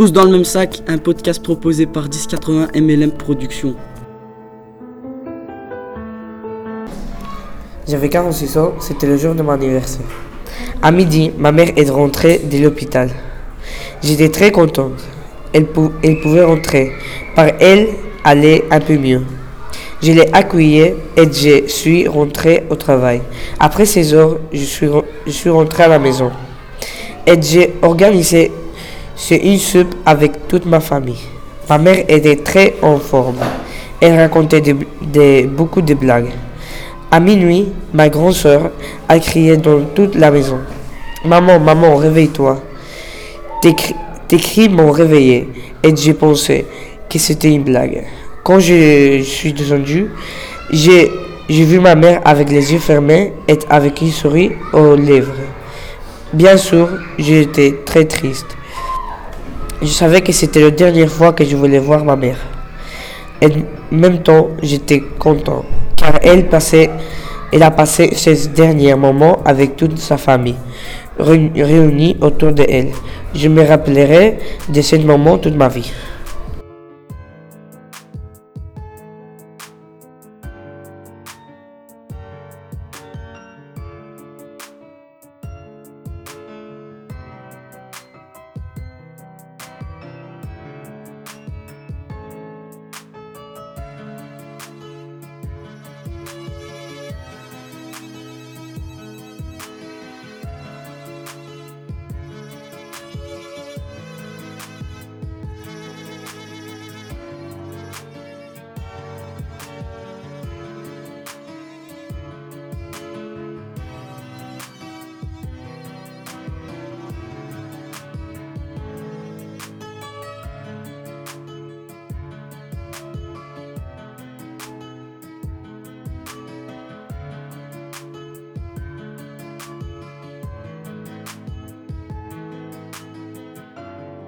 Tous dans le même sac, un podcast proposé par 1080 MLM Productions. J'avais 46 ans, c'était le jour de mon anniversaire. À midi, ma mère est rentrée de l'hôpital. J'étais très contente. Elle, pouvait rentrer. Par elle, allait un peu mieux. Je l'ai accueillie et je suis rentré au travail. Après 16 heures, je suis, je suis rentré à la maison. Et j'ai organisé une soupe avec toute ma famille. Ma mère était très en forme. Elle racontait beaucoup de blagues. À minuit, ma grande soeur a crié dans toute la maison. Maman, maman, réveille-toi. Tes cris m'ont réveillé et j'ai pensé que c'était une blague. Quand je suis descendu, j'ai, vu ma mère avec les yeux fermés et avec une souris aux lèvres. Bien sûr, j'étais très triste. Je savais que c'était la dernière fois que je voulais voir ma mère. Et en même temps, j'étais content, car elle, passait, elle a passé ces derniers moments avec toute sa famille, réunie autour d'elle. Je me rappellerai de ce moment toute ma vie.